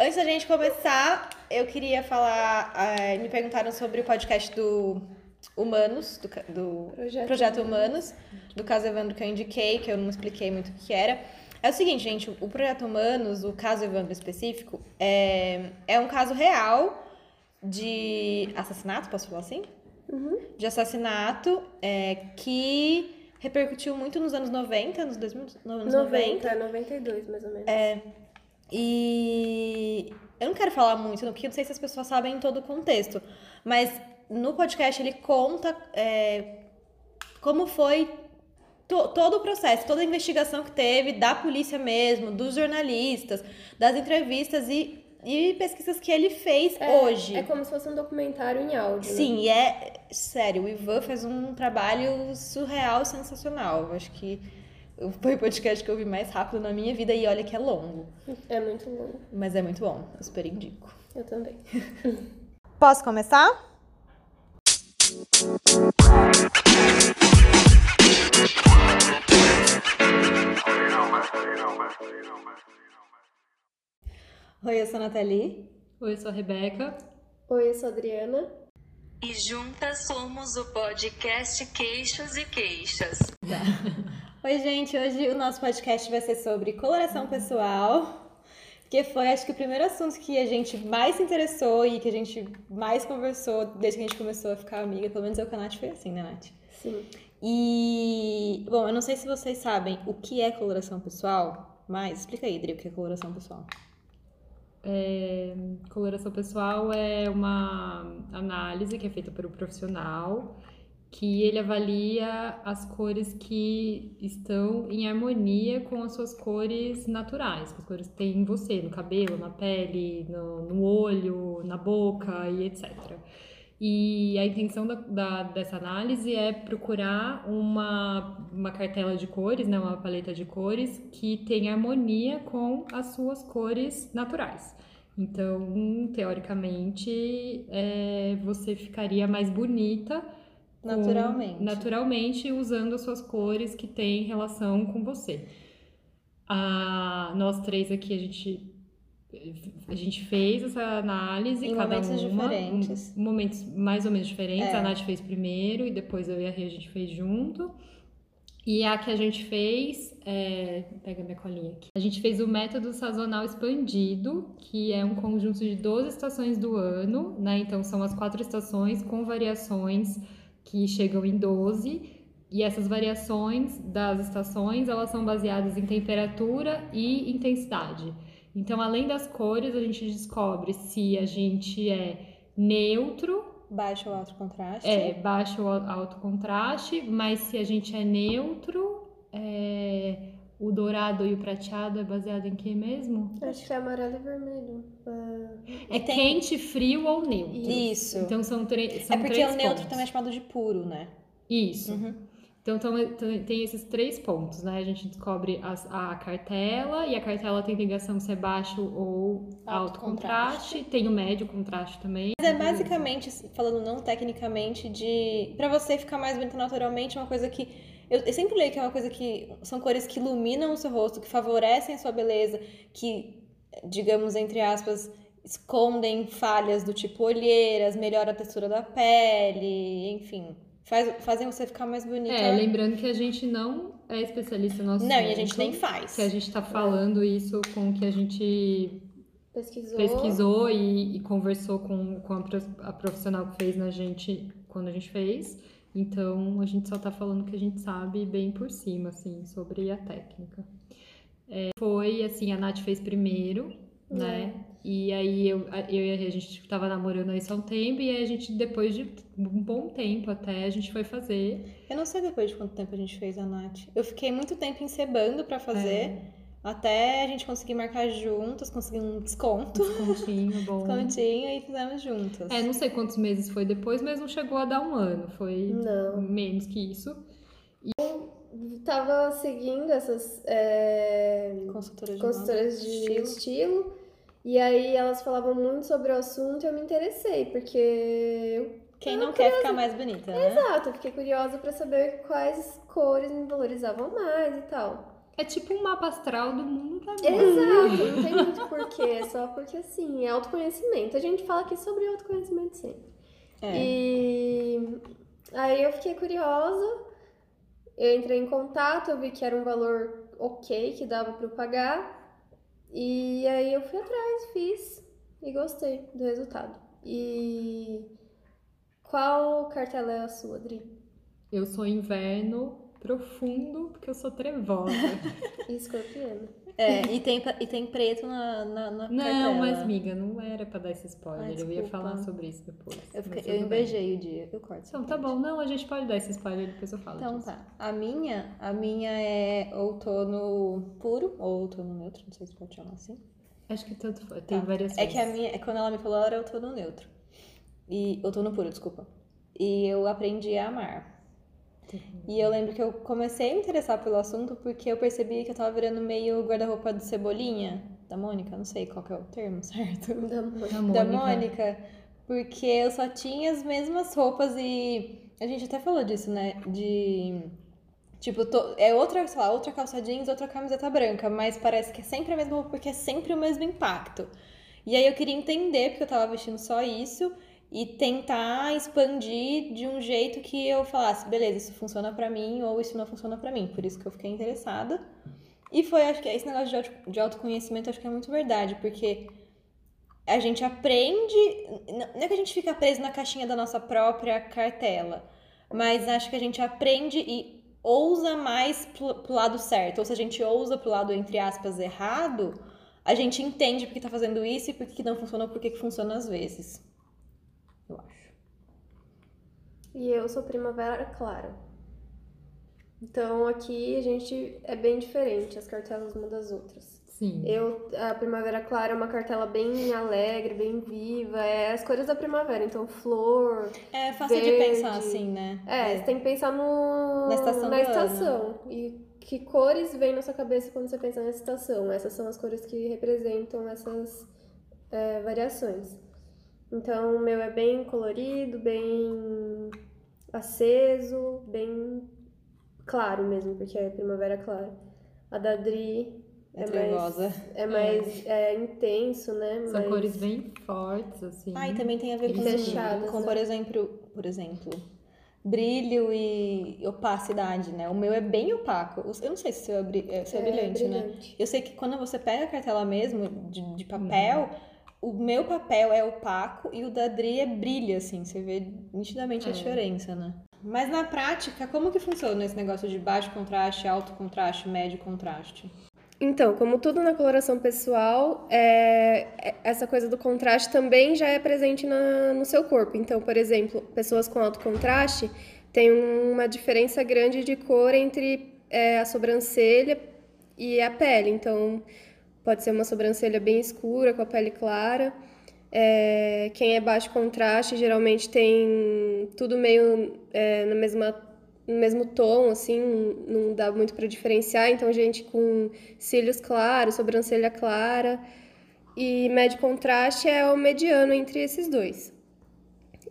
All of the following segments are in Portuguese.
Antes da gente começar, eu queria falar. eh, me perguntaram sobre o podcast do Humanos, do, do Projeto Projeto, Humanos, do caso Evandro que eu indiquei, que eu não expliquei muito o que era. É o seguinte, gente, o Projeto Humanos, o caso Evandro específico, é, é um caso real de assassinato, posso falar assim? De assassinato é, que repercutiu muito nos anos 90, nos 2000, nos anos 90. 90, 92 mais ou menos. E eu não quero falar muito, porque eu não sei se as pessoas sabem todo o contexto. Mas no podcast ele conta é, como foi to- todo o processo, toda a investigação que teve da polícia mesmo, dos jornalistas, das entrevistas e, e pesquisas que ele fez É, hoje. É como se fosse um documentário em áudio. né? Sim, e é sério, o Ivan faz um trabalho surreal, sensacional. Eu acho que foi o podcast que eu vi mais rápido na minha vida e olha que é longo. É muito longo. Mas é muito bom, eu super indico. Eu também. Posso começar? Oi, eu sou a Nathalie. Oi, eu sou a Rebeca. Oi, eu sou a Adriana. E juntas somos o podcast Queixos e Queixas. Oi, gente. Hoje o nosso podcast vai ser sobre coloração pessoal. Que foi, acho que, o primeiro assunto que a gente mais se interessou e que a gente mais conversou desde que a gente começou a ficar amiga. Pelo menos eu com a Nath foi assim, né, Nath? Sim. E, bom, eu não sei se vocês sabem o que é coloração pessoal, mas explica aí, Dri, o que é coloração pessoal. É, coloração pessoal é uma análise que é feita um profissional que ele avalia as cores que estão em harmonia com as suas cores naturais, com as cores que tem em você, no cabelo, na pele, no, no olho, na boca e etc. E a intenção da, da- dessa análise é procurar uma, uma cartela de cores, né, uma paleta de cores que tenha harmonia com as suas cores naturais. Então, teoricamente, é, você ficaria mais bonita com- Naturalmente. naturalmente usando as suas cores que têm relação com você. Ah, nós três aqui, a gente, a gente fez essa análise, Em cada momentos uma, diferentes. em momentos mais ou menos diferentes. É. A Nath fez primeiro e depois eu e a Rê a gente fez junto. E a que a gente fez, é... pega minha colinha aqui. A gente fez o método sazonal expandido, que é um conjunto de 12 estações do ano, né? Então são as quatro estações com variações que chegam em 12. E essas variações das estações, elas são baseadas em temperatura e intensidade. Então, além das cores, a gente descobre se a gente é neutro, Baixo ou alto contraste. é baixo ou alto contraste, mas se a gente é neutro, é, o dourado e o prateado é baseado em que mesmo? Acho que é amarelo e vermelho. Ah, É tem- quente, frio ou neutro. Isso. Então são, tre são é porque três o neutro pontos. também é chamado de puro, né? Isso. Uhum. Então, tão- tão- tem esses três pontos, né? A gente descobre as- a cartela, e a cartela tem ligação se é baixo ou Alto alto contraste. Tem o médio contraste também. Mas é basicamente, falando não tecnicamente, de. Pra você ficar mais bonita naturalmente, é uma coisa que. Eu, eu sempre leio que é uma coisa que. São cores que iluminam o seu rosto, que favorecem a sua beleza, que, digamos, entre aspas, escondem falhas do tipo olheiras, melhora a textura da pele, enfim. Faz, fazem você ficar mais bonita. É, lembrando que a gente não é especialista no assunto. Não, e a gente nem faz. Que a gente tá falando isso com o que a gente pesquisou. pesquisou e, e conversou com, com a profissional que fez na gente quando a gente fez. Então, a gente só tá falando o que a gente sabe bem por cima, assim, sobre a técnica. É, foi, assim, a Nath fez primeiro, né? E aí eu, eu e a gente tava namorando isso há um tempo, e aí a gente, depois de um bom tempo até, a gente foi fazer. Eu não sei depois de quanto tempo a gente fez a Nath. Eu fiquei muito tempo encebando pra fazer, até a gente conseguir marcar juntas, conseguir um desconto, Descontinho, bom. descontinho e fizemos juntas. É, não sei quantos meses foi depois, mas não chegou a dar um ano. Foi Não. menos que isso. Tava seguindo essas é, Consultora de consultoras moda, de estilo. estilo. E aí elas falavam muito sobre o assunto e eu me interessei, porque eu Quem não quer ficar mais bonita, né? Exato, eu fiquei curiosa pra saber quais cores me valorizavam mais e tal. É tipo um mapa astral do mundo da moda. Exato, não tem muito porquê, é só porque assim, é autoconhecimento. A gente fala aqui sobre autoconhecimento sempre. É. E aí eu fiquei curiosa, eu entrei em contato, eu vi que era um valor ok, que dava pra eu pagar. E aí eu fui atrás, fiz e gostei do resultado. E qual cartela é a sua, Adri? Eu sou inverno profundo, porque eu sou trevosa. Escorpiana. É, e tem, e tem preto na, na, na Não, cartela. mas miga, não era pra dar esse spoiler. Ai, eu ia falar sobre isso depois. Eu, fiquei- eu invejei o dia. Eu corto. Então, tá bom. Não, a gente pode dar esse spoiler, depois eu falo Então disso. tá. A minha, a minha é outono puro, ou outono neutro, não sei se pode chamar assim. Acho que tanto foi. Tem Tá. variações. É que a minha, é quando ela me falou, ela era outono neutro. E outono puro, desculpa. E eu aprendi a amar. E eu lembro que eu comecei a me interessar pelo assunto porque eu percebi que eu tava virando meio guarda-roupa de cebolinha da Mônica, não sei qual que é o termo certo. Da. Da da Mônica. Mônica, porque eu só tinha as mesmas roupas e a gente até falou disso, né? De tipo, to- é outra, sei lá, outra calça jeans, outra camiseta branca, mas parece que é sempre a mesma roupa porque é sempre o mesmo impacto. E aí eu queria entender porque eu tava vestindo só isso e tentar expandir de um jeito que eu falasse, beleza, isso funciona pra mim ou isso não funciona pra mim. Por isso que eu fiquei interessada. E foi, acho que esse negócio de de autoconhecimento, acho que é muito verdade, porque a gente aprende. Não é que a gente fica preso na caixinha da nossa própria cartela, mas acho que a gente aprende e ousa mais pro, pro lado certo. Ou se a gente ousa pro lado, entre aspas, errado, a gente entende porque tá fazendo isso e por que não funciona por que funciona às vezes. Eu acho. E eu sou primavera clara. Então aqui a gente é bem diferente, as cartelas uma das outras. Sim. Eu, a Primavera Clara é uma cartela bem alegre, bem viva, é as cores da primavera, então flor. É fácil de Verde. pensar assim, né? É, você tem que pensar no, Na estação na estação. E que cores vem na sua cabeça quando você pensa nessa estação? Essas são as cores que representam essas é, variações. Então, o meu é bem colorido, bem aceso, bem claro mesmo, porque é primavera clara. A da Dri É, é trevosa. mais, é mais é, intenso, né? São Mais- cores bem fortes, assim. Ah, e também tem a ver com, fechadas, com né? por exemplo, por exemplo, brilho e opacidade, né? O meu é bem opaco. Eu não sei se o seu é, bri- é- é É, brilhante, né? brilhante. Eu sei que quando você pega a cartela mesmo, de, de papel, o meu papel é opaco e o da Dri é brilha, assim. Você vê nitidamente a É. diferença, né? Mas na prática, como que funciona esse negócio de baixo contraste, alto contraste, médio contraste? Então, como tudo na coloração pessoal, é, é- essa coisa do contraste também já é presente na- no seu corpo. Então, por exemplo, pessoas com alto contraste têm uma diferença grande de cor entre é, a sobrancelha e a pele. Então, pode ser uma sobrancelha bem escura, com a pele clara. É, quem é baixo contraste geralmente tem tudo meio é, na mesma, no mesmo tom, assim, não dá muito para diferenciar. Então, gente com cílios claros, sobrancelha clara. E médio contraste é o mediano entre esses dois.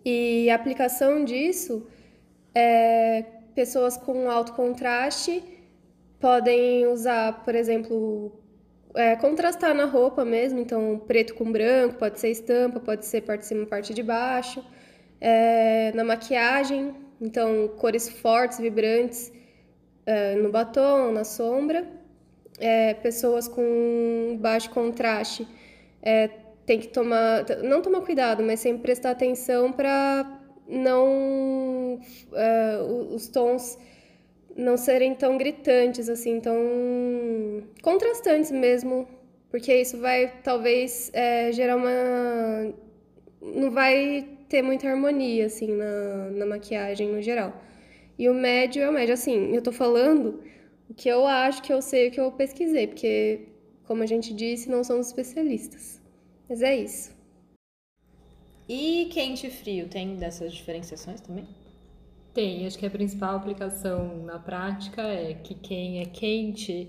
E a aplicação disso é pessoas com alto contraste podem usar, por exemplo, é, contrastar na roupa mesmo, então preto com branco, pode ser estampa, pode ser parte de cima, parte de baixo. É, na maquiagem, então cores fortes, vibrantes, é, no batom, na sombra. É, pessoas com baixo contraste é, tem que tomar, não tomar cuidado, mas sempre prestar atenção para não é, os tons não serem tão gritantes assim, tão contrastantes mesmo, porque isso vai talvez é, gerar uma não vai ter muita harmonia assim na, na maquiagem no geral. E o médio é o médio, assim, eu tô falando o que eu acho que eu sei, o que eu pesquisei, porque como a gente disse, não somos especialistas. Mas é isso. E quente e frio, tem dessas diferenciações também? Tem, acho que a principal aplicação na prática é que quem é quente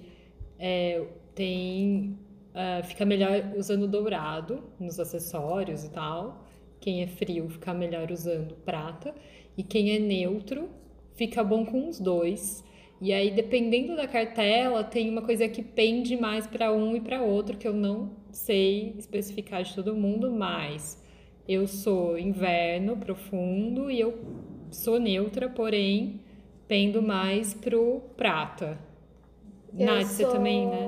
é, tem, ah, fica melhor usando dourado nos acessórios e tal. Quem é frio fica melhor usando prata. E quem é neutro fica bom com os dois. E aí, dependendo da cartela, tem uma coisa que pende mais para um e para outro, que eu não sei especificar de todo mundo, mas eu sou inverno profundo e eu sou neutra, porém pendo mais pro prata. Nath, você também, né?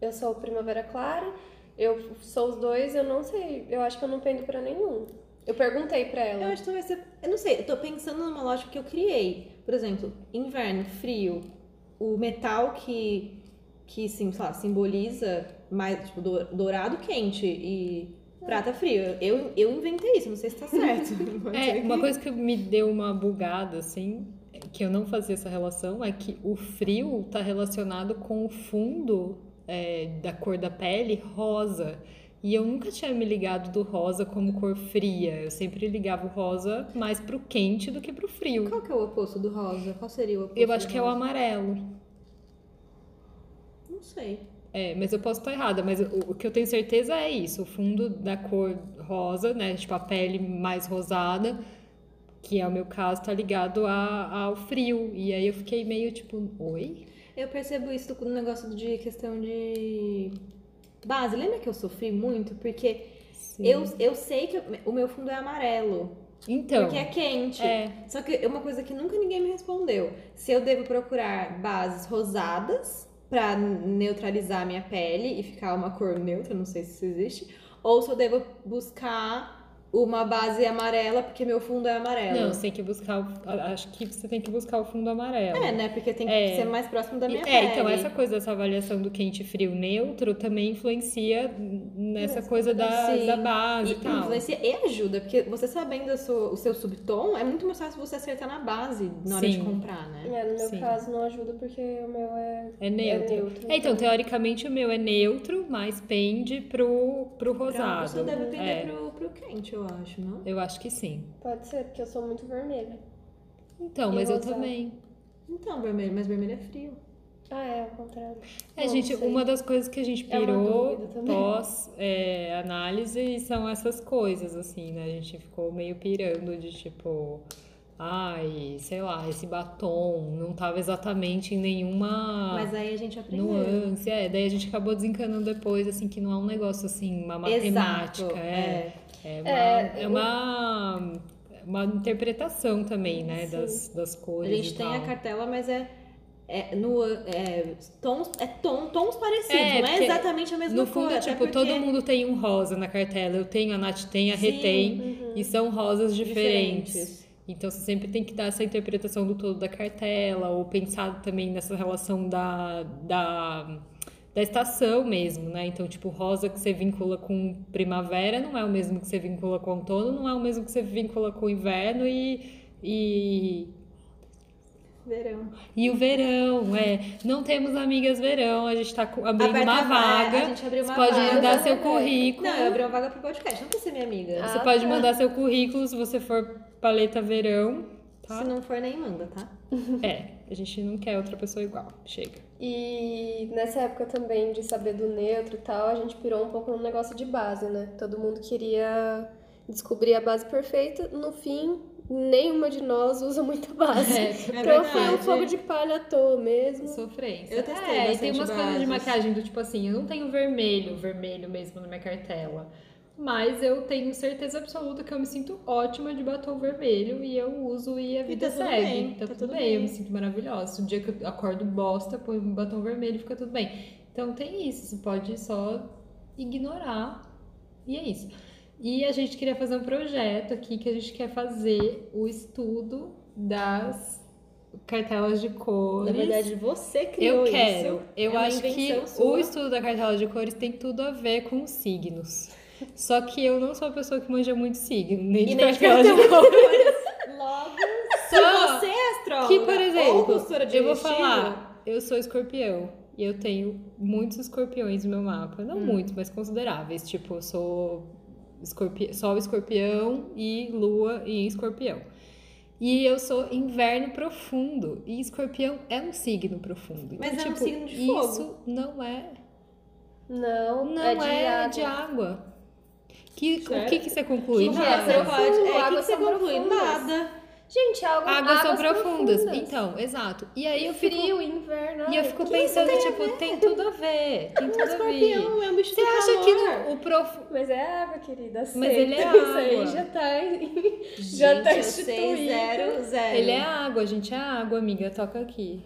Eu sou Primavera Clara, eu sou os dois, eu não sei, eu acho que eu não pendo pra nenhum. Eu perguntei pra ela. Eu acho que talvez você. Eu não sei, eu tô pensando numa lógica que eu criei. Por exemplo, inverno, frio, o metal que, que sim, sei lá, simboliza mais, tipo, do- dourado quente e prata frio. Eu, eu inventei isso, não sei se tá certo. É, ser uma coisa que me deu uma bugada, assim, que eu não fazia essa relação, é que o frio tá relacionado com o fundo é, da cor da pele rosa. E eu nunca tinha me ligado do rosa como cor fria. Eu sempre ligava o rosa mais pro quente do que pro frio. Qual que é o oposto do rosa? Qual seria o oposto Eu acho que é o rosa? amarelo. Não sei. É, mas eu posso estar errada, mas o, o que eu tenho certeza é isso, o fundo da cor rosa, né, tipo a pele mais rosada, que é o meu caso, tá ligado a- ao frio. E aí eu fiquei meio tipo, oi? Eu percebo isso no negócio de questão de base. Lembra que eu sofri muito? Porque eu, eu sei que o meu fundo é amarelo. Então, Porque é quente. é. Só que é uma coisa que nunca ninguém me respondeu. Se eu devo procurar bases rosadas pra neutralizar minha pele e ficar uma cor neutra, não sei se isso existe, ou se eu devo buscar uma base amarela porque meu fundo é amarelo. não, você tem que buscar, o- acho que você tem que buscar o fundo amarelo. É, né? Porque tem que É. ser mais próximo da minha E- pele. É, então essa coisa dessa avaliação do quente, frio, neutro também influencia nessa coisa da, Sim. da base e, E tal. influencia e ajuda, porque você sabendo o seu, o seu subtom, é muito mais fácil você acertar na base na hora de comprar, né? É, no meu Sim. caso não ajuda porque o meu é, É neutro. É neutro, É, então, teoricamente o meu é neutro, mas pende pro, pro rosado. pessoa deve pender É, pro, pro quente, eu acho, não? Eu acho que sim. Pode ser, porque eu sou muito vermelha. Então, E mas eu rosado? também. Então, vermelho, mas vermelho é frio. Ah, é, ao contrário. É, Não gente, uma das coisas que a gente É pirou também. pós-análise são essas coisas, assim, né? A gente ficou meio pirando de tipo, ai, sei lá, esse batom não tava exatamente em nenhuma Mas aí a gente aprendeu. nuance. É, daí a gente acabou desencanando depois, assim, que não é um negócio assim, uma matemática. Exato, é. É uma, É, é uma, uma interpretação também, né, Sim. das, das A cores. gente e tem tal. a cartela, mas é, é, no, é, tons, é tom, tons parecidos, É, não é exatamente a mesma No fundo, cor. até tipo, porque todo mundo tem um rosa na cartela. Eu tenho, a Nath tem, a Rê Sim, tem. E são rosas diferentes. diferentes. Então você sempre tem que dar essa interpretação do todo da cartela, ou pensar também nessa relação da, da, da estação mesmo, né? Então, tipo, rosa que você vincula com primavera não é o mesmo que você vincula com outono, não é o mesmo que você vincula com inverno e. e Verão. e o verão, é. Não temos amigas verão, a gente tá abrindo Aberta uma vaga, a gente abriu uma Você pode vaga. mandar seu currículo. Não, eu abri uma vaga pro podcast, não quer ser minha amiga. Ah, Você pode tá. mandar seu currículo se você for paleta verão, tá? Se não for, nem manda, tá? É, a gente não quer outra pessoa igual. Chega. E nessa época também de saber do neutro e tal, a gente pirou um pouco no negócio de base, né? Todo mundo queria descobrir a base perfeita. No fim, nenhuma de nós usa muita base. É, então foi um fogo de palha à toa mesmo. Sofrência. Eu testei é, e tem umas coisas de bases. maquiagem do tipo assim, eu não tenho vermelho, vermelho mesmo na minha cartela. Mas eu tenho certeza absoluta que eu me sinto ótima de batom vermelho e eu uso e a vida tá segue. bem, tá, tá tudo tudo bem, eu bem. me sinto maravilhosa. O dia que eu acordo bosta, põe um batom vermelho e fica tudo bem. Então tem isso, você pode só ignorar e é isso. E a gente queria fazer um projeto aqui que a gente quer fazer o estudo das cartelas de cores. Na verdade, você criou Eu quero. isso. Eu É uma acho que invenção o sua. estudo da cartela de cores tem tudo a ver com os signos. Só que eu não sou uma pessoa que manja muito signo, nem E de nem. Logo, Só você é astróloga que, por exemplo, eu vou falar, eu sou escorpião. E eu tenho muitos escorpiões no meu mapa. Não Hum. muitos, mas consideráveis. Tipo, eu sou escorpi... sol escorpião e lua em escorpião. E eu sou inverno profundo. E escorpião é um signo profundo. Então, Mas é um tipo, signo de fogo. Isso não é Não, Não é de é água. de água. Que, o que, que você conclui? Que Profundo, é, Nada. você pode. É, o que, água que você conclui? profundas. Nada. Gente, água, Águas são águas profundas. Então, exato. E aí eu fico. Frio, inverno. E eu fico que- pensando, tipo, tem tudo a ver. Tem tudo a ver. Escorpião é um bicho Você do acha que no- o prof... Mas é água, querida. Mas aceita. ele é Isso aí água. já tá. em- Já tá Gente, instituído. zero, zero. Ele é água, gente. É água, amiga. Toca aqui.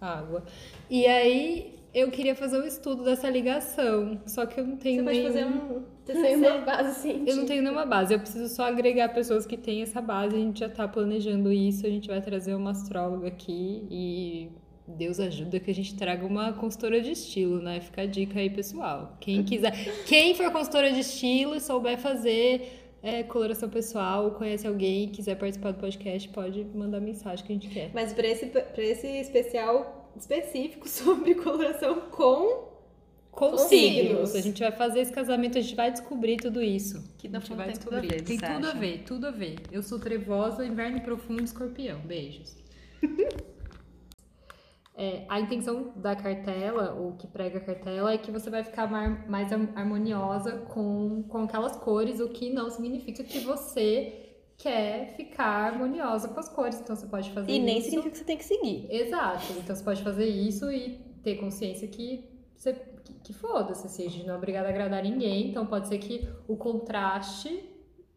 Água. E aí eu queria fazer um estudo dessa ligação. Só que eu não tenho Você pode fazer um Sem uma base científica. Eu não tenho nenhuma base, eu preciso só agregar pessoas que têm essa base. A gente já tá planejando isso, a gente vai trazer uma astróloga aqui e Deus ajuda que a gente traga uma consultora de estilo, né? Fica a dica aí, pessoal. Quem quiser, quem for consultora de estilo e souber fazer é, coloração pessoal, ou conhece alguém e quiser participar do podcast, pode mandar mensagem que a gente quer. Mas pra esse, pra esse especial específico sobre coloração com. Com signos. signos. A gente vai fazer esse casamento, a gente vai descobrir tudo isso. Que a no gente vai tem tudo a descobrir. ver, Tem tudo a acha? ver, tudo a ver. Eu sou trevosa, inverno profundo, escorpião. Beijos. É, a intenção da cartela, ou que prega a cartela, é que você vai ficar mar- mais har- harmoniosa com, com aquelas cores, o que não significa que você quer ficar harmoniosa com as cores. Então você pode fazer E nem isso. significa que você tem que seguir. Exato. Então você pode fazer isso e ter consciência que você que, que foda-se, assim, a gente não é obrigado a agradar ninguém. Então pode ser que o contraste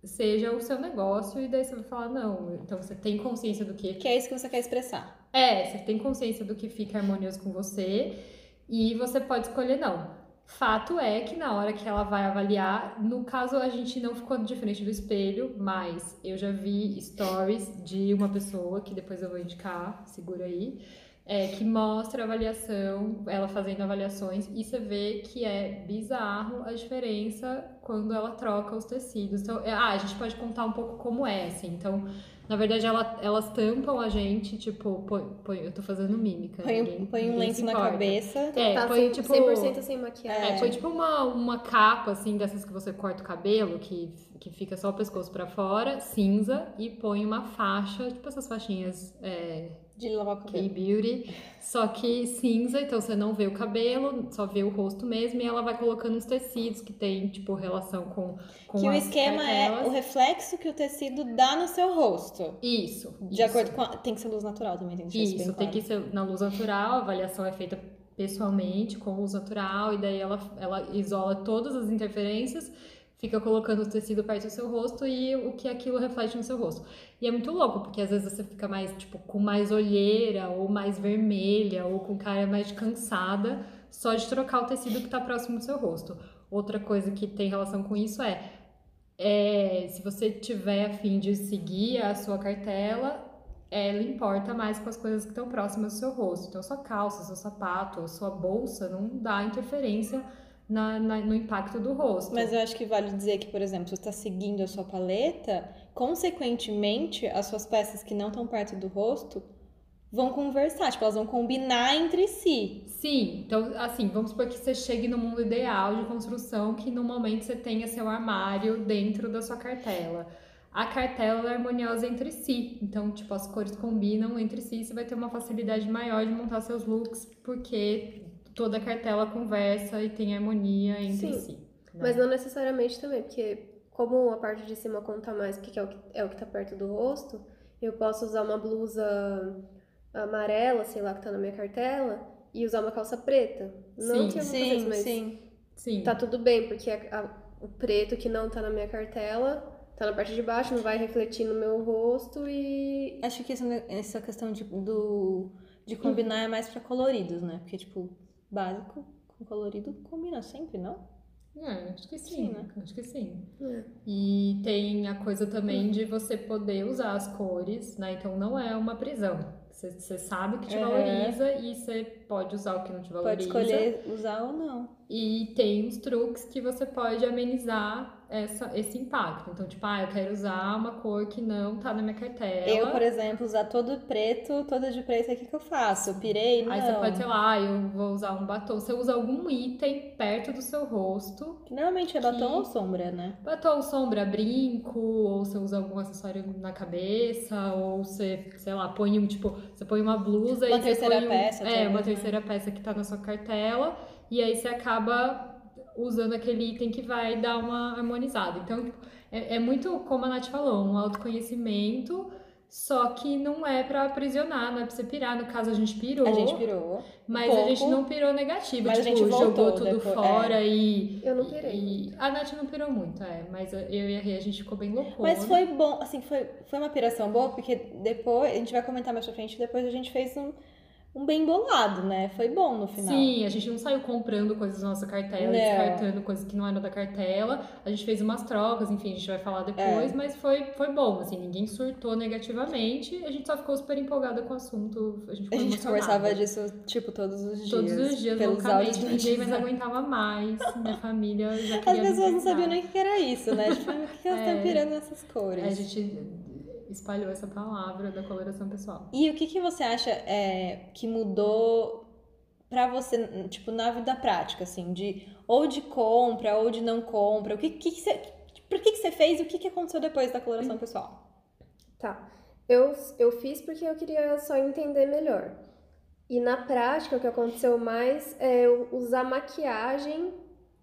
seja o seu negócio e daí você vai falar não. Então você tem consciência do que Que é isso que você quer expressar. é, você tem consciência do que fica harmonioso com você e você pode escolher não. Fato é que na hora que ela vai avaliar, no caso a gente não ficou de frente do espelho, mas eu já vi stories de uma pessoa que depois eu vou indicar, segura aí, é, que mostra a avaliação, ela fazendo avaliações, e você vê que é bizarro a diferença quando ela troca os tecidos. Então, é, ah, a gente pode contar um pouco como é, assim. Então, na verdade, ela- elas tampam a gente, tipo, põe, põe- eu tô fazendo mímica. Põe, um- ninguém- põe um lenço na importa. cabeça. É, tá põe, sem, tipo, 100% sem maquiagem. é, foi tipo uma, uma capa, assim, dessas que você corta o cabelo, que, que fica só o pescoço pra fora, cinza, e põe uma faixa, tipo essas faixinhas é, De lavar cabelo. K-Beauty, só que cinza, então você não vê o cabelo, só vê o rosto mesmo, e ela vai colocando os tecidos que tem, tipo, relação com, com Que o esquema é o reflexo que o tecido dá no seu rosto. Isso. De isso. acordo com a... Tem que ser luz natural também, tem que deixar isso tem claro. que ser na luz natural, a avaliação é feita pessoalmente, com luz natural, e daí ela, ela isola todas as interferências, fica colocando o tecido perto do seu rosto e o que aquilo reflete no seu rosto. E é muito louco, porque às vezes você fica mais, tipo, com mais olheira, ou mais vermelha, ou com cara mais cansada, só de trocar o tecido que tá próximo do seu rosto. Outra coisa que tem relação com isso é, é se você tiver a fim de seguir a sua cartela, ela importa mais com as coisas que estão próximas do seu rosto. Então, sua calça, seu sapato, sua bolsa não dá interferência na- na- no impacto do rosto. Mas eu acho que vale dizer que, por exemplo, se você está seguindo a sua paleta, consequentemente, as suas peças que não estão perto do rosto vão conversar, tipo, elas vão combinar entre si. Sim, então, assim, vamos supor que você chegue no mundo ideal de construção, que no momento você tenha seu armário dentro da sua cartela. A cartela é harmoniosa entre si, então, tipo, as cores combinam entre si, você vai ter uma facilidade maior de montar seus looks, porque toda a cartela conversa e tem harmonia entre Sim, si. né? Mas não necessariamente também, porque como a parte de cima conta mais, porque é o que, é o que tá perto do rosto, eu posso usar uma blusa amarela, sei lá, que tá na minha cartela, e usar uma calça preta. Não Sim. que eu vou fazer isso, Sim, mas sim. Sim. tá tudo bem, porque a- a- o preto que não tá na minha cartela tá na parte de baixo, não vai refletir no meu rosto e. Acho que isso- essa questão de, do, de combinar é mais pra coloridos, né? Porque, tipo, básico com colorido combina sempre, não? É, acho que sim, Sim, né? Acho que sim. É. E tem a coisa também de você poder usar as cores, né? Então não é uma prisão. Você, você sabe o que te Uhum. valoriza e você pode usar o que não te valoriza. Pode escolher usar ou não. E tem uns truques que você pode amenizar essa, esse impacto. Então, tipo, ah, eu quero usar uma cor que não tá na minha cartela. Eu, por exemplo, usar todo preto, toda de preto, o que que eu faço? Eu pirei? Não. Aí você pode, sei lá, eu vou usar um batom. Você usa algum item perto do seu rosto Que Normalmente é batom que- ou sombra, né? Batom, sombra, brinco, ou você usa algum acessório na cabeça, ou você, sei lá, põe um, tipo, você põe uma blusa Uma e você terceira põe um- peça É, uma né? terceira peça que tá na sua cartela, e aí você acaba usando aquele item que vai dar uma harmonizada. Então, é, é muito, como a Nath falou, um autoconhecimento Só que não é pra aprisionar, não é pra você pirar. No caso, a gente pirou. A gente pirou. Mas pouco, a gente não pirou negativo. mas a tipo, gente voltou jogou tudo depois, fora e. Eu não pirei. e- A Nath não pirou muito, é. Mas eu e a Rê, a gente ficou bem loucona. Mas foi bom, assim, foi, foi uma piração boa, porque depois, a gente vai comentar mais pra frente, depois a gente fez um, um bem bolado, né? Foi bom no final. Sim, a gente não saiu comprando coisas da nossa cartela, Não. descartando coisas que não eram da cartela. A gente fez umas trocas, enfim, a gente vai falar depois, É. mas foi, foi bom, assim, ninguém surtou negativamente. A gente só ficou super empolgada com o assunto. A gente, A gente conversava disso, tipo, todos os dias. Todos os dias, pelos loucamente. áudios Ninguém mais aguentava mais. Minha família já As queria pessoas não sabiam nem o que era isso, né? Tipo, por que elas estão É. pirando nessas cores? A gente espalhou essa palavra da coloração pessoal. E o que, que você acha é, que mudou pra você, tipo, na vida prática, assim, de ou de compra ou de não compra? O que, que, que você. Por que, que você fez e o que, que aconteceu depois da coloração pessoal? Tá. Eu, eu fiz porque eu queria só entender melhor. E na prática, o que aconteceu mais é eu usar maquiagem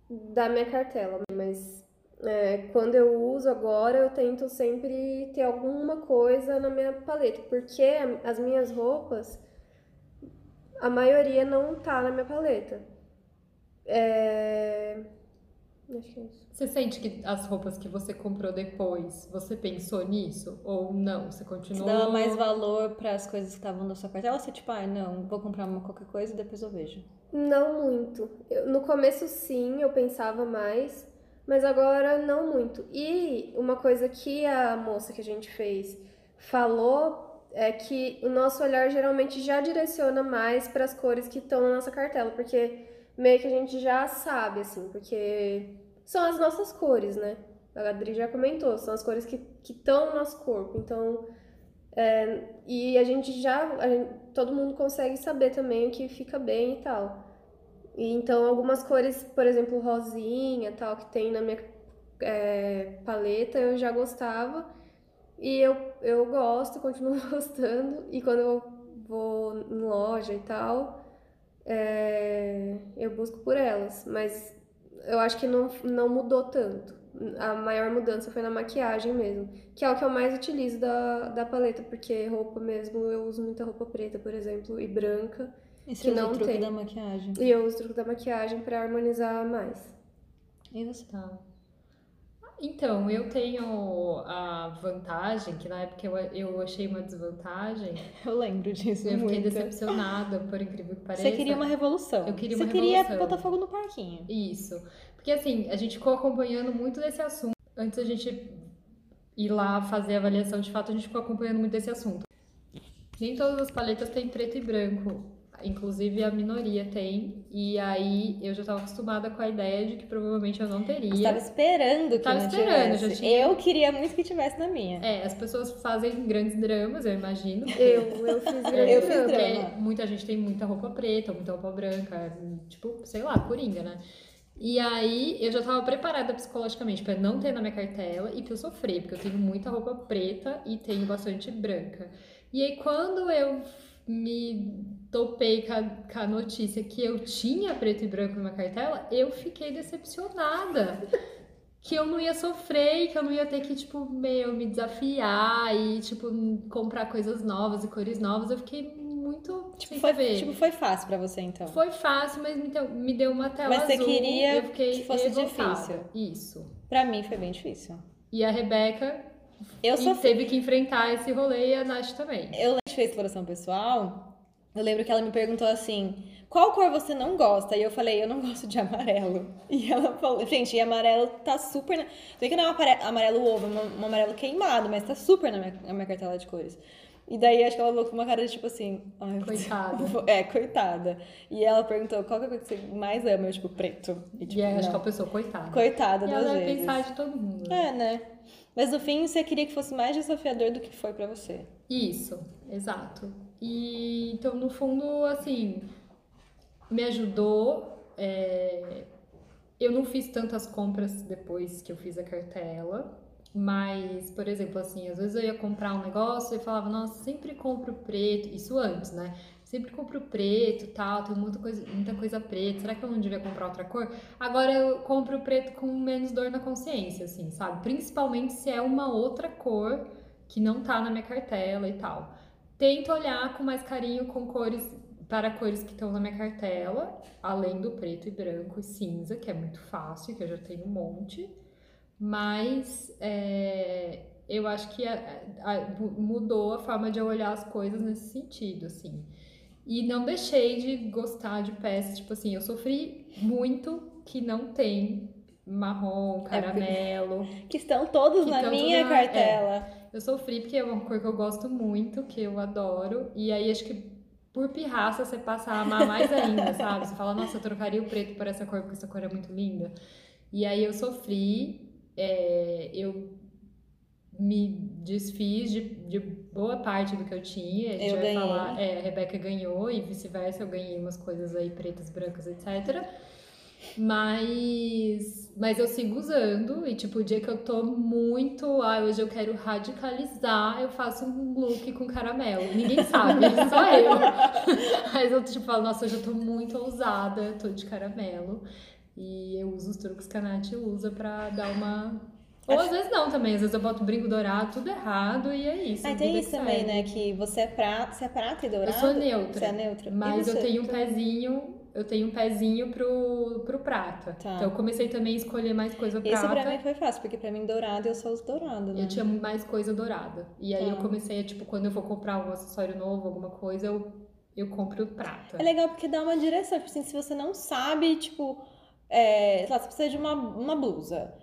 da minha cartela. Mas é, quando eu uso agora, eu tento sempre ter alguma coisa na minha paleta. Porque as minhas roupas, a maioria não tá na minha paleta. É... Acho que é isso. Você sente que as roupas que você comprou depois, você pensou nisso? Ou não? Você Você continuou. dava mais valor para as coisas que estavam na sua cartela? Ou você, tipo, ah, não, vou comprar uma qualquer coisa e depois eu vejo? Não muito. Eu- no começo, sim, eu pensava mais, mas agora não muito. E uma coisa que a moça que a gente fez falou é que o nosso olhar geralmente já direciona mais para as cores que estão na nossa cartela, porque meio que a gente já sabe, assim, porque são as nossas cores, né? A Adri já comentou, são as cores que estão no nosso corpo. Então, é, e a gente já, a gente- todo mundo consegue saber também o que fica bem e tal. E então, algumas cores, por exemplo, rosinha, tal, que tem na minha é, paleta, eu já gostava. E eu, eu gosto, continuo gostando. E quando eu vou em loja e tal, é, eu busco por elas. Mas eu acho que não, não mudou tanto. A maior mudança foi na maquiagem mesmo, que é o que eu mais utilizo da, da paleta, porque roupa mesmo, eu uso muita roupa preta, por exemplo, e branca. E você Que usa não o truque tem. da maquiagem? E eu uso o truque da maquiagem pra harmonizar mais. E você? Tá. Então, eu tenho a vantagem, que na época eu, eu achei uma desvantagem, Eu lembro disso eu fiquei muito. decepcionada, por incrível que pareça. Você queria uma revolução. Eu queria Você uma queria revolução. botar fogo no parquinho. Isso. Porque assim, a gente ficou acompanhando muito desse assunto. Antes da gente ir lá fazer a avaliação de fato, a gente ficou acompanhando muito desse assunto. Nem todas as paletas têm preto e branco. Inclusive a minoria tem. E aí eu já estava acostumada com a ideia de que provavelmente eu não teria. Você tava esperando que Tava não esperando, tivesse. já tinha- Eu queria muito que tivesse na minha. É, as pessoas fazem grandes dramas, eu imagino. Eu, eu fiz grande Eu fiz drama. Porque muita gente tem muita roupa preta, muita roupa branca, tipo, sei lá, coringa, né? E aí eu já tava preparada psicologicamente pra não ter na minha cartela e pra eu sofrer, porque eu tenho muita roupa preta e tenho bastante branca. E aí quando eu me topei com a, com a notícia que eu tinha preto e branco na minha cartela, eu fiquei decepcionada. Que eu não ia sofrer que eu não ia ter que, tipo, meu, me desafiar e, tipo, comprar coisas novas e cores novas. Eu fiquei muito Tipo, foi, saber. tipo, foi fácil pra você, então. Foi fácil, mas me deu, me deu uma tela Mas você azul. queria eu fiquei que fosse revoltada. difícil. Isso. Pra mim foi bem difícil. E a Rebeca Eu e teve que enfrentar esse rolê e a Nath também. Eu, a gente fez exploração pessoal. Eu lembro que ela me perguntou assim: qual cor você não gosta? E eu falei: eu não gosto de amarelo. E ela falou: gente, e amarelo tá super. Na... Sei que não é um amarelo ovo, é um, amarelo queimado, mas tá super na minha, na minha cartela de cores. E daí acho que ela falou com uma cara de tipo assim: ai, Coitada. É, coitada. E ela perguntou: qual que é a cor que você mais ama? Eu, tipo, preto. E, tipo, E aí, acho que não. a pessoa, coitada. Coitada e duas ela vai vezes. pensar de todo mundo. né? É, né? Mas no fim você queria que fosse mais desafiador do que foi pra você. Isso, exato. E então, no fundo, assim, me ajudou. é, Eu não fiz tantas compras depois que eu fiz a cartela, mas, por exemplo, assim, às vezes eu ia comprar um negócio e falava, nossa, sempre compro preto, isso antes, né? Sempre compro preto tal, tem muita coisa, muita coisa preta, será que eu não devia comprar outra cor? Agora eu compro preto com menos dor na consciência, assim, sabe? Principalmente se é uma outra cor que não tá na minha cartela e tal. Tento olhar com mais carinho com cores para cores que estão na minha cartela, além do preto e branco e cinza, que é muito fácil, que eu já tenho um monte. Mas é, eu acho que a- a- mudou a forma de eu olhar as coisas nesse sentido, assim. E não deixei de gostar de peças, tipo assim, eu sofri muito que não tem marrom, caramelo. Que estão todos Que na estão minha tudo na- cartela. Eu sofri porque é uma cor que eu gosto muito, que eu adoro. E aí acho que por pirraça você passa a amar mais ainda, sabe? Você fala, nossa, eu trocaria o preto por essa cor porque essa cor é muito linda. E aí eu sofri, é, eu me desfiz de, de boa parte do que eu tinha. A gente Eu vai ganhei. falar, é, a Rebeca ganhou e vice-versa, eu ganhei umas coisas aí pretas, brancas, etc. Mas, mas eu sigo usando e tipo, o dia que eu tô muito, ah, hoje eu quero radicalizar, eu faço um look com caramelo. Ninguém sabe, só eu. Mas eu tipo falo, nossa, hoje eu tô muito ousada, tô de caramelo. E eu uso os truques que a Nath usa pra dar uma. Ou às vezes não também, às vezes eu boto brinco dourado, tudo errado e é isso. Ah, tem isso também, né? Que você é prata, você é prata e dourado. Eu sou neutra. Você é neutra. Mas eu tenho um pezinho, eu tenho um pezinho pro, pro prata. Tá. Então eu comecei também a escolher mais coisa prata. pra mim foi fácil, porque pra mim dourado eu só uso dourado, né? Eu tinha mais coisa dourada. E aí Tá. eu comecei a, tipo, quando eu vou comprar um acessório novo, alguma coisa, eu, eu compro prata. É legal porque dá uma direção. Tipo assim, se você não sabe, tipo, é, sei lá, você precisa de uma, uma blusa.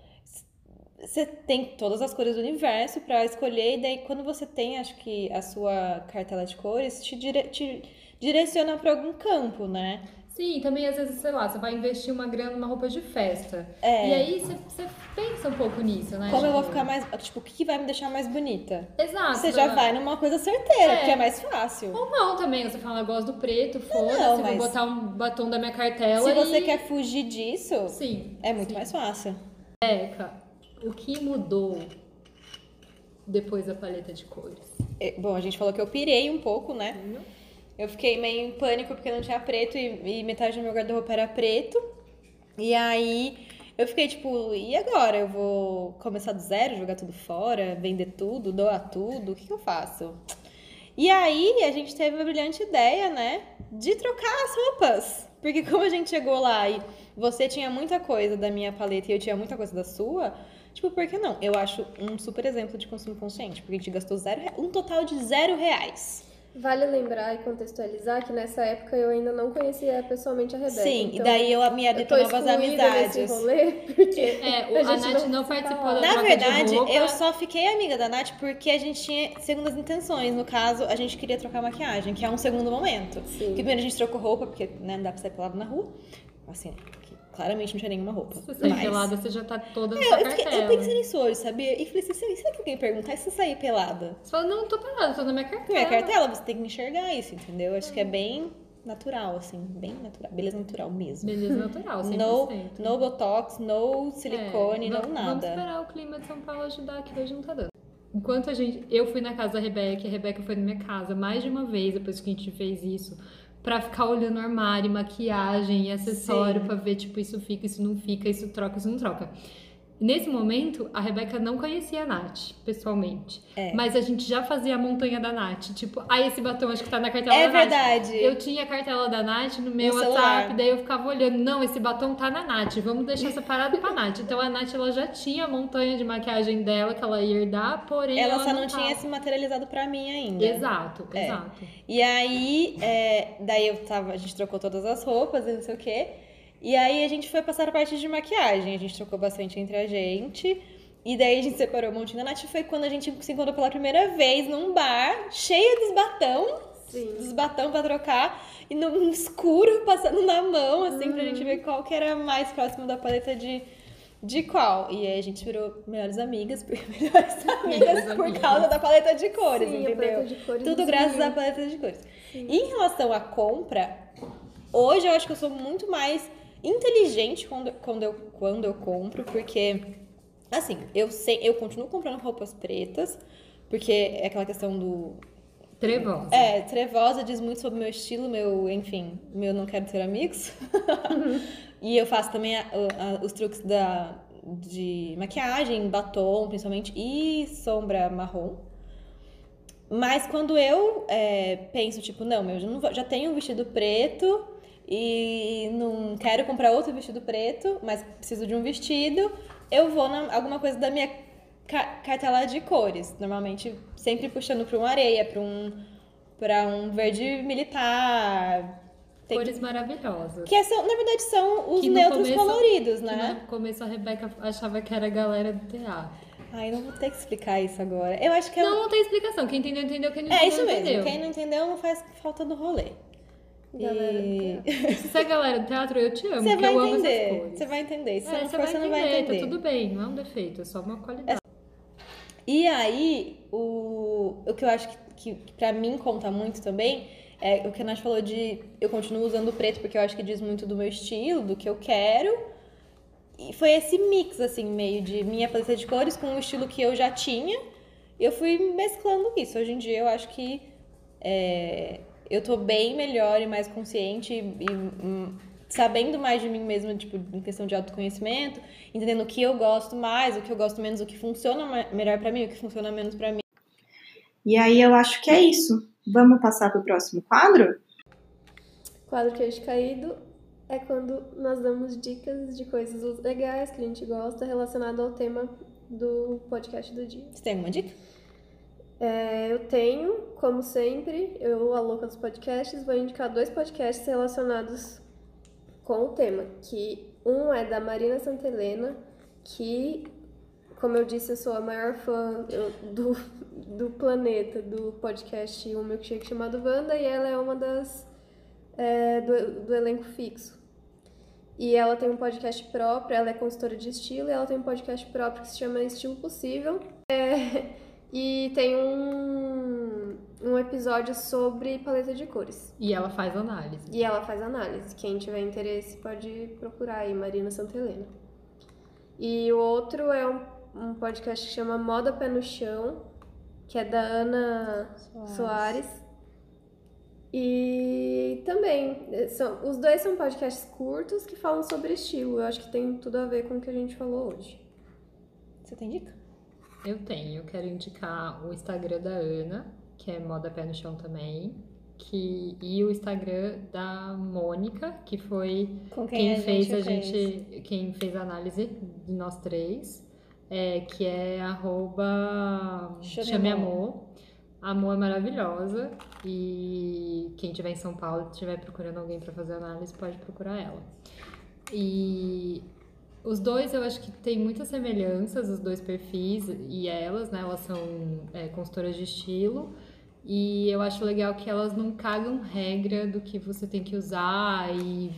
Você tem todas as cores do universo pra escolher, e daí quando você tem, acho que a sua cartela de cores, te, dire- te direciona pra algum campo, né? Sim, também às vezes, sei lá, você vai investir uma grana numa roupa de festa. É. E aí você, você pensa um pouco nisso, né? Como eu vou Tipo, ficar mais. Tipo, o que que vai me deixar mais bonita? Exato. Você já vai numa coisa certeira, É. porque é mais fácil. Ou não também, você fala, eu gosto do preto, foda-se, Não, vou mas- botar um batom da minha cartela Se você e... quer fugir disso, Sim. é muito sim. mais fácil. Rebeca, o que mudou depois da paleta de cores? É, Bom, a gente falou que eu pirei um pouco, né? Eu fiquei meio em pânico porque não tinha preto e, e metade do meu guarda-roupa era preto. E aí eu fiquei tipo, e agora? Eu vou começar do zero, jogar tudo fora, vender tudo, doar tudo? O que, que eu faço? E aí a gente teve uma brilhante ideia, né? De trocar as roupas. Porque como a gente chegou lá e você tinha muita coisa da minha paleta e eu tinha muita coisa da sua, tipo, por que não? Eu acho um super exemplo de consumo consciente, porque a gente gastou zero, um total de zero reais. Vale lembrar e contextualizar que nessa época eu ainda não conhecia pessoalmente a Rebeca. Sim, e então daí eu me eu abri tô pra novas amizades. nesse rolê, porque É, o- a a, Nath não, não participou da Na troca verdade, de roupa. eu só fiquei amiga da Nath porque a gente tinha segundas intenções. No caso, a gente queria trocar maquiagem, que é um segundo momento. Sim. Primeiro a gente trocou roupa, porque né, não dá pra sair pelado na rua. Assim, claramente não tinha nenhuma roupa. Se você sair Mas- pelada, você já tá toda na Eu, fiquei- eu pensei nisso hoje, sabia? E falei assim, será que alguém perguntar e se eu sair pelada? Você fala, não, tô pelada, tô na minha cartela. Na minha cartela, você tem que enxergar isso, entendeu? Acho que é bem natural, assim, bem natural. Beleza natural mesmo. Beleza natural, 100%. No, no botox, no silicone, É, não va- Vamos nada. esperar o clima de São Paulo ajudar, que hoje não tá dando. Enquanto a gente. Eu fui na casa da Rebeca, e a Rebeca foi na minha casa mais de uma vez depois que a gente fez isso. Pra ficar olhando armário, maquiagem e acessório, pra ver, tipo, isso fica, isso não fica, isso troca, isso não troca. Nesse momento, a Rebeca não conhecia a Nath, pessoalmente. É. Mas a gente já fazia a montanha da Nath. Tipo, ah, esse batom acho que tá na cartela É da Nath. verdade. Eu tinha a cartela da Nath no meu No WhatsApp, celular. daí eu ficava olhando, não, esse batom tá na Nath, vamos deixar separado pra Nath. Então a Nath ela já tinha a montanha de maquiagem dela que ela ia herdar, porém Ela ela, só não tinha tava. se materializado pra mim ainda. Exato, É. exato. E aí, é, daí eu tava, a gente trocou todas as roupas e não sei o quê. E aí a gente foi passar a parte de maquiagem. A gente trocou bastante entre a gente. E daí a gente separou um montinho da Nath. Foi quando a gente se encontrou pela primeira vez num bar, cheio dos batão, Sim. dos batão pra trocar. E no escuro, passando na mão, assim, pra gente ver qual que era mais próximo da paleta de, de qual. E aí a gente virou melhores amigas, melhores amigas por amigas. causa da paleta de cores, Sim, entendeu? de cores Tudo graças à paleta de cores. E em relação à compra, hoje eu acho que eu sou muito mais inteligente quando, quando, eu, quando eu compro, porque, assim, eu sei, eu continuo comprando roupas pretas, porque é aquela questão do. Trevosa. É, trevosa diz muito sobre meu estilo, meu, enfim, meu não quero ter amigos. e eu faço também a- a- os truques da, de maquiagem, batom, principalmente, e sombra marrom. Mas quando eu é, penso, tipo, não, meu, eu já, não vou- já tenho um vestido preto e não quero comprar outro vestido preto, mas preciso de um vestido, eu vou na alguma coisa da minha ca- cartela de cores. Normalmente sempre puxando para um areia, para um, pra um verde militar. Tem Cores maravilhosas. que são, na verdade, são os Que neutros começo- coloridos, Que né? no começo a Rebeca achava que era a galera do teatro. Ai, não vou ter que explicar isso agora. Eu acho que é um- Não, não tem explicação. Quem entendeu, entendeu. Quem não É entendeu, isso mesmo. entendeu. Quem não entendeu não faz falta do rolê. Galera E- Se você é galera do teatro, eu te amo, Você porque vai eu entender. Você vai entender. Se É, você não for, vai você não vai entender, tá tudo bem, não é um defeito, é só uma qualidade. E aí, o, o que eu acho que, que, pra mim conta muito também é o que a Nath falou de eu continuo usando preto porque eu acho que diz muito do meu estilo, do que eu quero. E foi esse mix, assim, meio de minha paleta de cores com o estilo que eu já tinha. E eu fui mesclando isso. Hoje em dia eu acho que é, eu tô bem melhor e mais consciente e, e, hum, sabendo mais de mim mesma, tipo, em questão de autoconhecimento, entendendo o que eu gosto mais, o que eu gosto menos, o que funciona melhor pra mim, o que funciona menos pra mim. E aí eu acho que é isso. Vamos passar pro próximo quadro? Quadro queijo caído é quando nós damos dicas de coisas legais que a gente gosta relacionado ao tema do podcast do dia. Você tem alguma dica? É, eu tenho, como sempre, eu, a louca dos podcasts, vou indicar dois podcasts relacionados com o tema, que um é da Marina Santelena, que, como eu disse, eu sou a maior fã do, do planeta, do podcast Um Milkshake chamado Wanda, e ela é uma das é, do, do elenco fixo. E ela tem um podcast próprio, ela é consultora de estilo, e ela tem um podcast próprio que se chama Estilo Possível. É, e tem um, um episódio sobre paleta de cores. E ela faz análise. E ela faz análise. Quem tiver interesse pode procurar aí, Marina Santelena. E o outro é um, um podcast que chama Moda Pé no Chão, que é da Ana Soares. E também, eh, são, os dois são podcasts curtos que falam sobre estilo. Eu acho que tem tudo a ver com o que a gente falou hoje. Você tem dica? Eu tenho, eu quero indicar o Instagram da Ana, que é Moda Pé no Chão também. Que, e o Instagram da Mônica, que foi Com quem, a fez a gente, quem fez a análise de nós três, é, que é arroba Chame Chame Amor. Amor. É maravilhosa e quem estiver em São Paulo e estiver procurando alguém para fazer análise, pode procurar ela. E os dois eu acho que tem muitas semelhanças, os dois perfis e elas, né? Elas são é, consultoras de estilo. E eu acho legal que elas não cagam regra do que você tem que usar e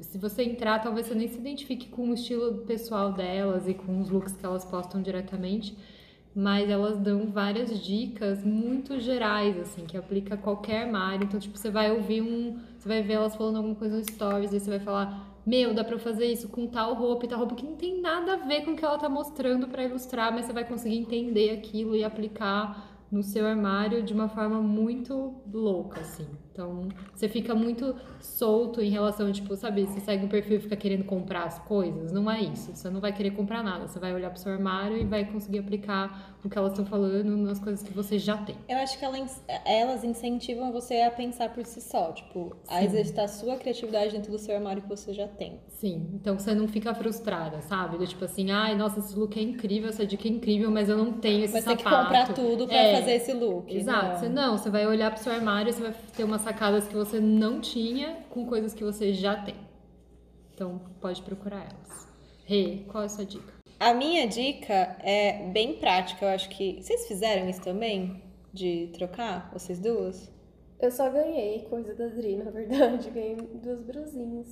se você entrar, talvez você nem se identifique com o estilo pessoal delas e com os looks que elas postam diretamente, mas elas dão várias dicas muito gerais, assim, que aplica a qualquer armário. Então, tipo, você vai ouvir um. Você vai ver elas falando alguma coisa no stories, e você vai falar. Meu, dá pra fazer isso com tal roupa e tal roupa que não tem nada a ver com o que ela tá mostrando pra ilustrar, mas você vai conseguir entender aquilo e aplicar no seu armário de uma forma muito louca, assim. Então, você fica muito solto em relação, tipo, sabe, você segue um perfil e fica querendo comprar as coisas. Não é isso. Você não vai querer comprar nada. Você vai olhar pro seu armário e vai conseguir aplicar o que elas estão falando nas coisas que você já tem. Eu acho que elas, elas incentivam você a pensar por si só, tipo, a Sim. exercitar a sua criatividade dentro do seu armário que você já tem. Sim, então você não fica frustrada, sabe? Do tipo assim, ai, nossa, esse look é incrível, essa dica é incrível, mas eu não tenho esse Mas tem sapato. que comprar tudo pra É. fazer esse look. Exato. Não. Você, não, você vai olhar pro seu armário, você vai ter umas sacadas que você não tinha com coisas que você já tem. Então, pode procurar elas. Rê, qual é a sua dica? A minha dica é bem prática, eu acho que. Vocês fizeram isso também? De trocar, vocês duas? Eu só ganhei coisa da Dri, na verdade. Ganhei duas brusinhas.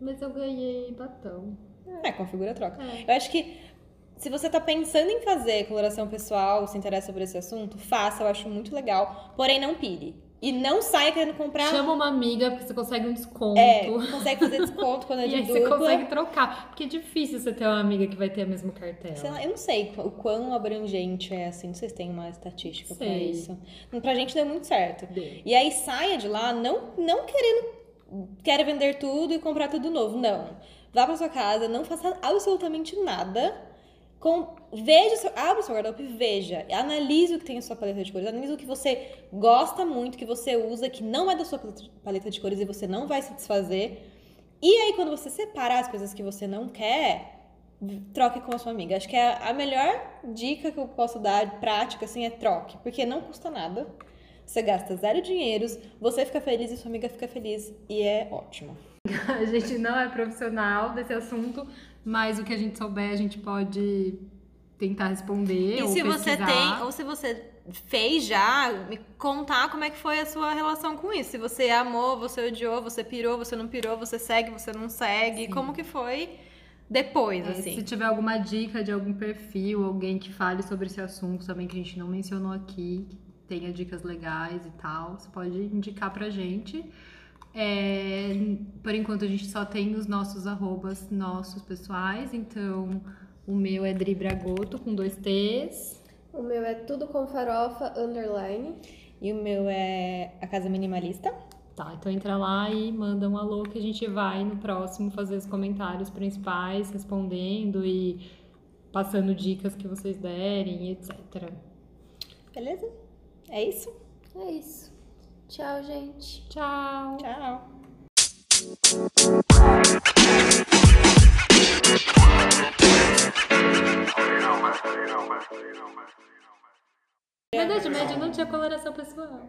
Mas eu ganhei batom. É, configura troca. É. Eu acho que se você tá pensando em fazer coloração pessoal, se interessa por esse assunto, faça, eu acho muito legal. Porém, não pire. E não saia querendo comprar. Chama uma amiga, porque você consegue um desconto. É, consegue fazer desconto quando é E de aí você dupla. consegue trocar. Porque é difícil você ter uma amiga que vai ter a mesma cartela. Lá, eu não sei o quão abrangente é assim, não sei se tem uma estatística pra Sei. isso. Pra gente deu muito certo. Deu. E aí saia de lá não, não querendo quer vender tudo e comprar tudo novo. Não. Vá pra sua casa, não faça absolutamente nada. Com, veja, abra o seu guarda-roupa e veja. Analise o que tem na sua paleta de cores. Analise o que você gosta muito, que você usa, que não é da sua paleta- paleta de cores e você não vai se desfazer. E aí, quando você separar as coisas que você não quer, troque com a sua amiga. Acho que é a melhor dica que eu posso dar, prática, assim, é troque. Porque não custa nada. Você gasta zero dinheiros, você fica feliz e sua amiga fica feliz. E é ótimo. A gente não é profissional desse assunto, mas o que a gente souber, a gente pode tentar responder. E ou se você pesquisar. tem, ou se você fez já, me contar como é que foi a sua relação com isso. Se você amou, você odiou, você pirou, você não pirou, você segue, você não segue. Sim. Como que foi depois, É, assim. Se tiver alguma dica de algum perfil, alguém que fale sobre esse assunto também que a gente não mencionou aqui, que tenha dicas legais e tal, você pode indicar pra gente. É, por enquanto a gente só tem nos nossos arrobas nossos pessoais, então o meu é Dribragoto com dois T's. O meu é tudo com farofa, underline. E o meu é a Casa Minimalista. Tá, então entra lá e manda um alô que a gente vai no próximo fazer os comentários principais, respondendo e passando dicas que vocês derem, etc. Beleza? É isso? É isso. Tchau, gente. Tchau! Tchau. Na Idade Média não tinha coloração pessoal.